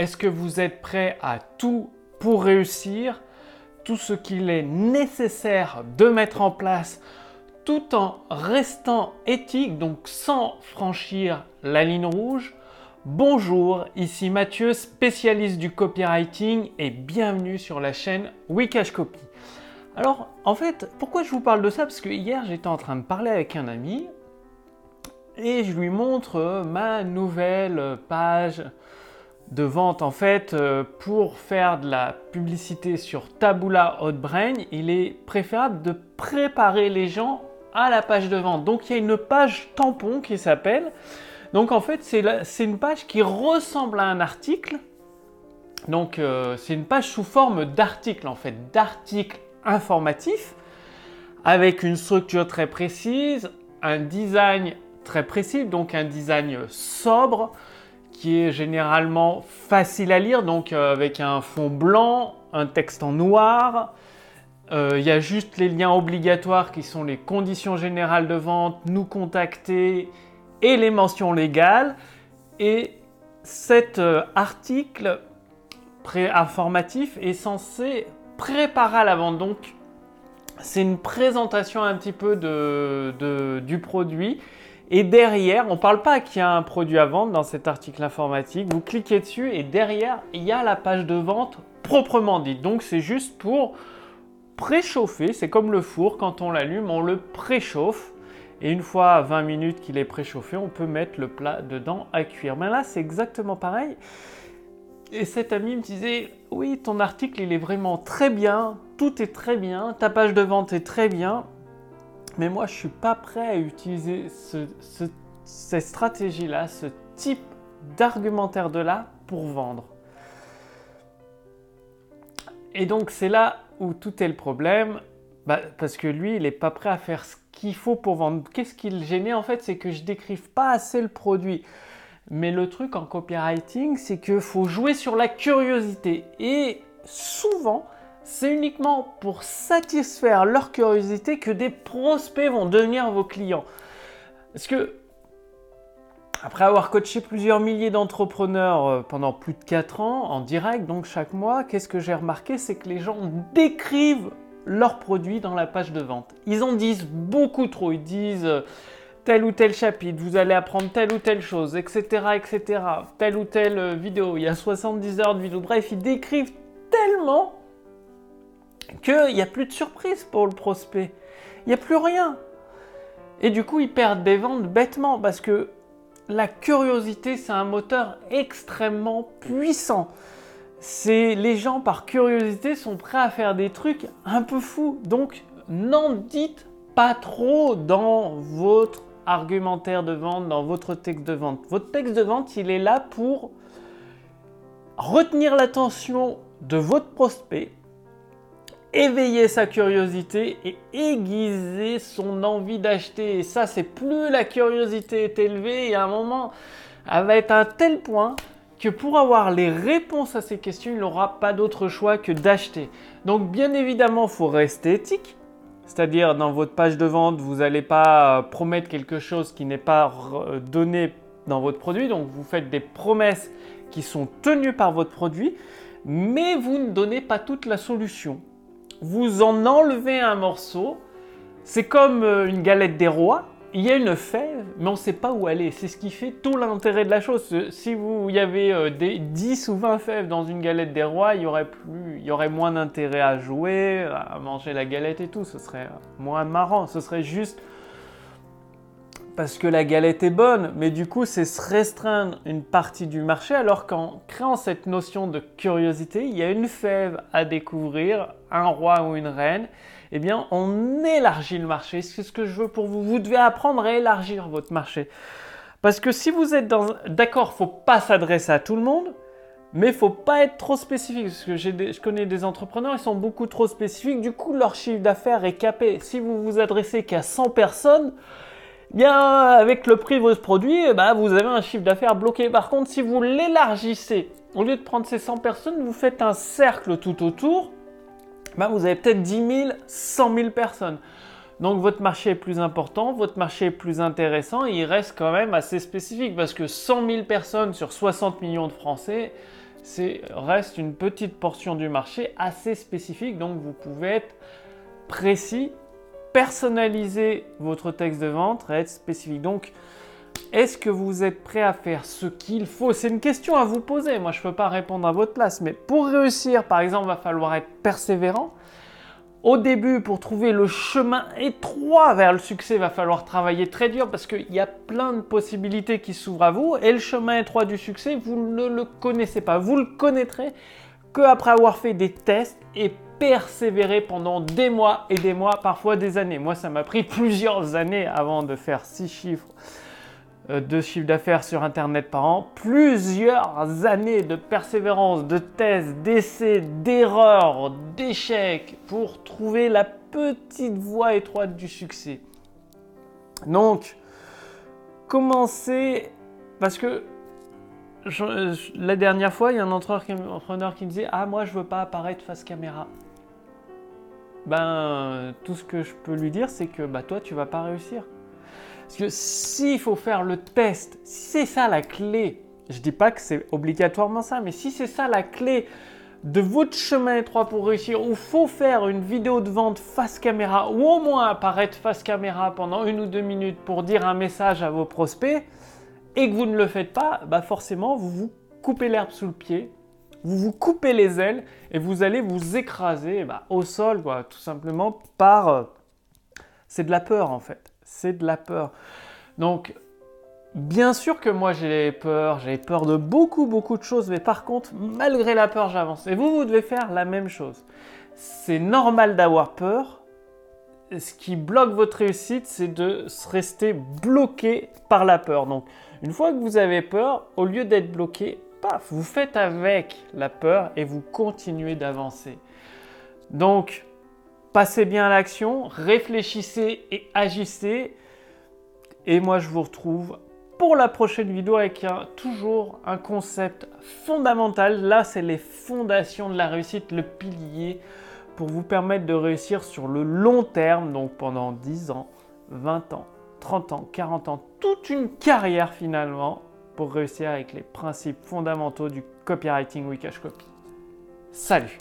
Est-ce que vous êtes prêt à tout pour réussir Tout ce qu'il est nécessaire de mettre en place tout en restant éthique, donc sans franchir la ligne rouge? Bonjour, ici Mathieu, spécialiste du copywriting et bienvenue sur la chaîne Wikash Copy. Alors, en fait, pourquoi je vous parle de ça? Parce que hier, j'étais en train de parler avec un ami et je lui montre ma nouvelle page de vente. En fait, pour faire de la publicité sur Taboola Hotbrain, il est préférable de préparer les gens à la page de vente. Donc, il y a une page tampon qui s'appelle donc en fait, c'est une page qui ressemble à un article. Donc euh, c'est une page sous forme d'article en fait, d'article informatif avec une structure très précise, un design très précis, donc un design sobre qui est généralement facile à lire, donc euh, avec un fond blanc, un texte en noir. Euh, il y a juste les liens obligatoires qui sont les conditions générales de vente, nous contacter et les mentions légales. Et cet euh, article informatif est censé préparer à la vente. Donc, c'est une présentation un petit peu de, du produit. Et derrière, on ne parle pas qu'il y a un produit à vendre dans cet article informatique. Vous cliquez dessus et derrière, il y a la page de vente proprement dite. Donc, c'est juste pour préchauffer. C'est comme le four, quand on l'allume, on le préchauffe. Et une fois à 20 minutes qu'il est préchauffé, on peut mettre le plat dedans à cuire. Mais là, c'est exactement pareil. Et cet ami me disait, oui, ton article, il est vraiment très bien, tout est très bien, ta page de vente est très bien, mais moi, je suis pas prêt à utiliser cette stratégie-là, ce type d'argumentaire de là pour vendre. Et donc, c'est là où tout est le problème, bah, parce que lui, il n'est pas prêt à faire ce qu'il faut pour vendre. Qu'est-ce qui le gênait en fait? C'est que je décrive pas assez le produit. Mais le truc en copywriting, c'est qu'il faut jouer sur la curiosité. Et souvent, c'est uniquement pour satisfaire leur curiosité que des prospects vont devenir vos clients. Parce que, après avoir coaché plusieurs milliers d'entrepreneurs euh, pendant plus de 4 ans en direct, donc chaque mois, qu'est-ce que j'ai remarqué? C'est que les gens décrivent leurs produits dans la page de vente. Ils en disent beaucoup trop. Ils disent euh, tel ou tel chapitre, vous allez apprendre telle ou telle chose, etc., etc. Telle ou telle euh, vidéo. Il y a 70 heures de vidéo. Bref, ils décrivent tellement qu'il n'y a plus de surprise pour le prospect. Il n'y a plus rien. Et du coup, ils perdent des ventes bêtement parce que la curiosité, c'est un moteur extrêmement puissant c'est les gens par curiosité sont prêts à faire des trucs un peu fous. Donc n'en dites pas trop dans votre argumentaire de vente, dans votre texte de vente. Votre texte de vente, il est là pour retenir l'attention de votre prospect, éveiller sa curiosité et aiguiser son envie d'acheter. Et ça, c'est plus la curiosité est élevée et à un moment, elle va être à un tel point que pour avoir les réponses à ces questions, il n'aura pas d'autre choix que d'acheter. Donc bien évidemment, il faut rester éthique. C'est-à-dire dans votre page de vente, vous n'allez pas euh, promettre quelque chose qui n'est pas euh, donné dans votre produit. Donc vous faites des promesses qui sont tenues par votre produit, mais vous ne donnez pas toute la solution. Vous en enlevez un morceau. C'est comme euh, une galette des rois il y a une fève, mais on ne sait pas où elle est. C'est ce qui fait tout l'intérêt de la chose. Si vous y avait euh, des 10 ou 20 fèves dans une galette des rois, il y aurait plus, il y aurait moins d'intérêt à jouer, à manger la galette et tout. Ce serait moins marrant. Ce serait juste parce que la galette est bonne, mais du coup, c'est se restreindre une partie du marché, alors qu'en créant cette notion de curiosité, il y a une fève à découvrir, un roi ou une reine, eh bien, on élargit le marché. C'est ce que je veux pour vous. Vous devez apprendre à élargir votre marché. Parce que si vous êtes dans... D'accord, faut pas s'adresser à tout le monde, mais il faut pas être trop spécifique. Parce que je connais des entrepreneurs, ils sont beaucoup trop spécifiques. Du coup, leur chiffre d'affaires est capé. Si vous vous adressez qu'à 100 personnes, bien, avec le prix de votre produit, eh ben, vous avez un chiffre d'affaires bloqué. Par contre, si vous l'élargissez, au lieu de prendre ces 100 personnes, vous faites un cercle tout autour ben, vous avez peut-être 10 000, 100 000 personnes. Donc votre marché est plus important, votre marché est plus intéressant, il reste quand même assez spécifique parce que 100 000 personnes sur 60 millions de Français, c'est reste une petite portion du marché assez spécifique, donc vous pouvez être précis, personnaliser votre texte de vente, être spécifique. Donc, est-ce que vous êtes prêt à faire ce qu'il faut? C'est une question à vous poser. Moi, je ne peux pas répondre à votre place, mais pour réussir, par exemple, il va falloir être persévérant. Au début, pour trouver le chemin étroit vers le succès, il va falloir travailler très dur parce qu'il y a plein de possibilités qui s'ouvrent à vous. Et le chemin étroit du succès, vous ne le connaissez pas. Vous le connaîtrez qu'après avoir fait des tests et persévérer pendant des mois et des mois, parfois des années. Moi, ça m'a pris plusieurs années avant de faire six chiffres euh, de chiffre d'affaires sur Internet par an, plusieurs années de persévérance, de thèses, d'essais, d'erreurs, d'échecs pour trouver la petite voie étroite du succès. Donc, commencez, parce que la dernière fois, il y a un entrepreneur qui me disait Ah, moi, je veux pas apparaître face caméra. Ben, tout ce que je peux lui dire, c'est que bah, toi, tu vas pas réussir. Parce que s'il faut faire le test, c'est ça la clé, je dis pas que c'est obligatoirement ça, mais si c'est ça la clé de votre chemin étroit pour réussir, où faut faire une vidéo de vente face caméra, ou au moins apparaître face caméra pendant une ou deux minutes pour dire un message à vos prospects, et que vous ne le faites pas, bah forcément vous vous coupez l'herbe sous le pied, vous vous coupez les ailes et vous allez vous écraser bah, au sol, quoi, tout simplement par... Euh, c'est de la peur en fait c'est de la peur. Donc, bien sûr que moi j'ai peur, j'ai peur de beaucoup, beaucoup de choses, mais par contre, malgré la peur, j'avance. Et vous, vous devez faire la même chose. C'est normal d'avoir peur. Ce qui bloque votre réussite, c'est de rester bloqué par la peur. Donc, une fois que vous avez peur, au lieu d'être bloqué, vous faites avec la peur et vous continuez d'avancer. Donc, Passez bien à l'action, réfléchissez et agissez. Et moi, je vous retrouve pour la prochaine vidéo avec toujours un concept fondamental. Là, c'est les fondations de la réussite, le pilier pour vous permettre de réussir sur le long terme, donc pendant 10 ans, 20 ans, 30 ans, 40 ans, toute une carrière finalement pour réussir avec les principes fondamentaux du copywriting Wikash Copy. Salut